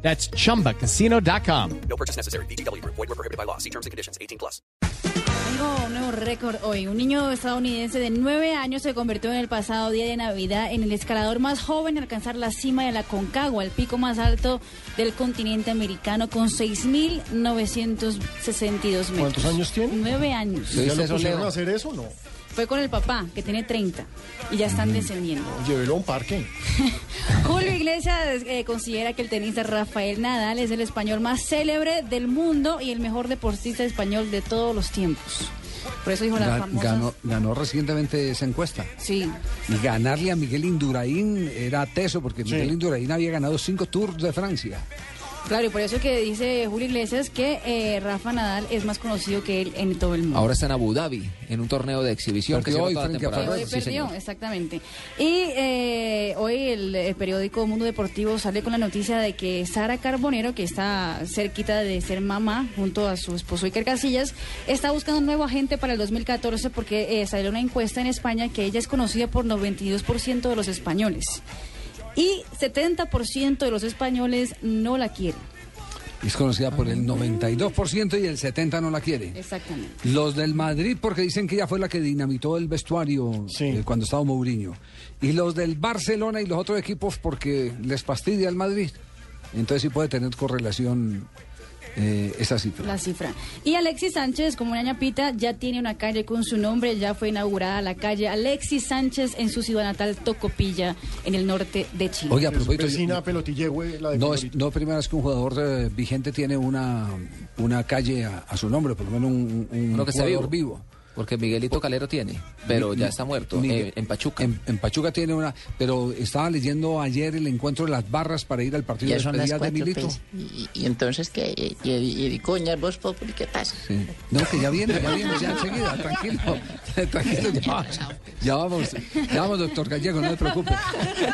That's chumbacasino.com. No purchase necessary. BGW. Void were prohibited by law. See terms and conditions. 18 plus. Tengo un nuevo récord hoy. Un niño estadounidense de 9 años se convirtió en el pasado día de Navidad en el escalador más joven en alcanzar la cima de la Concagua, el pico más alto del continente americano, con 6.962 metros. ¿Cuántos años tiene? 9 años. ¿Ya lo pusieron a hacer eso o no? Fue con el papá, que tiene 30, y ya están descendiendo. Llévelo a un parque. Julio Iglesias eh, considera que el tenista Rafael Nadal es el español más célebre del mundo y el mejor deportista español de todos los tiempos. Por eso dijo la Ga- famosa... ganó, ganó recientemente esa encuesta. Sí, Y ganarle a Miguel Indurain era teso, porque Miguel Indurain había ganado cinco Tours de Francia. Claro, y por eso que dice Julio Iglesias que eh, Rafa Nadal es más conocido que él en todo el mundo. Ahora está en Abu Dhabi, en un torneo de exhibición que hoy toda la frente a hoy Ferrer, Sí, perdió, exactamente. Y eh, hoy el, eh, periódico Mundo Deportivo sale con la noticia de que Sara Carbonero, que está cerquita de ser mamá junto a su esposo Iker Casillas, está buscando un nuevo agente para el 2014 porque eh, salió una encuesta en España que ella es conocida por 92% de los españoles. Y 70% de los españoles no la quieren. Es conocida por el 92% y el 70% no la quiere. Exactamente. Los del Madrid porque dicen que ella fue la que dinamitó el vestuario Sí. eh, cuando estaba Mourinho. Y los del Barcelona y los otros equipos porque les fastidia el Madrid. Entonces sí puede tener correlación eh, esa cifra. La cifra. Y Alexis Sánchez, como una ñapita, ya tiene una calle con su nombre, ya fue inaugurada la calle Alexis Sánchez en su ciudad natal, Tocopilla, en el norte de Chile. Oye, a Es propósito, vecina yo- Pelotillehue, la de no es no primera vez que un jugador eh, vigente tiene una, una calle a, a su nombre, por lo menos un, un Uno que está jugador vivo. vivo. Porque Miguelito Calero tiene, pero ya está muerto, Miguel- eh, en Pachuca. En, en Pachuca tiene una, pero estaba leyendo ayer el encuentro de las barras para ir al partido de despedida de Milito. pues. Y, y entonces, ¿qué? Y, y, y coña, vos, Populi, ¿qué pasa? Sí. No, que ya viene, ya viene, ya enseguida, tranquilo, tranquilo, ya, ya vamos, ya vamos, doctor Gallego, no se preocupe.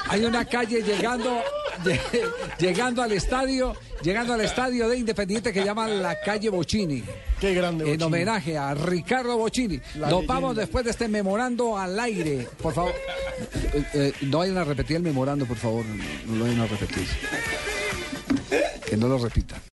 Hay una calle llegando, lle- llegando al estadio, llegando al estadio de Independiente que llama la calle Bocini. Qué grande. En Bochini. homenaje a Ricardo Bocini. La Nos leyenda. vamos después de este memorando al aire. Por favor, Eh, eh, no vayan a repetir el memorando, por favor. No lo vayan a repetir. Que no lo repitan.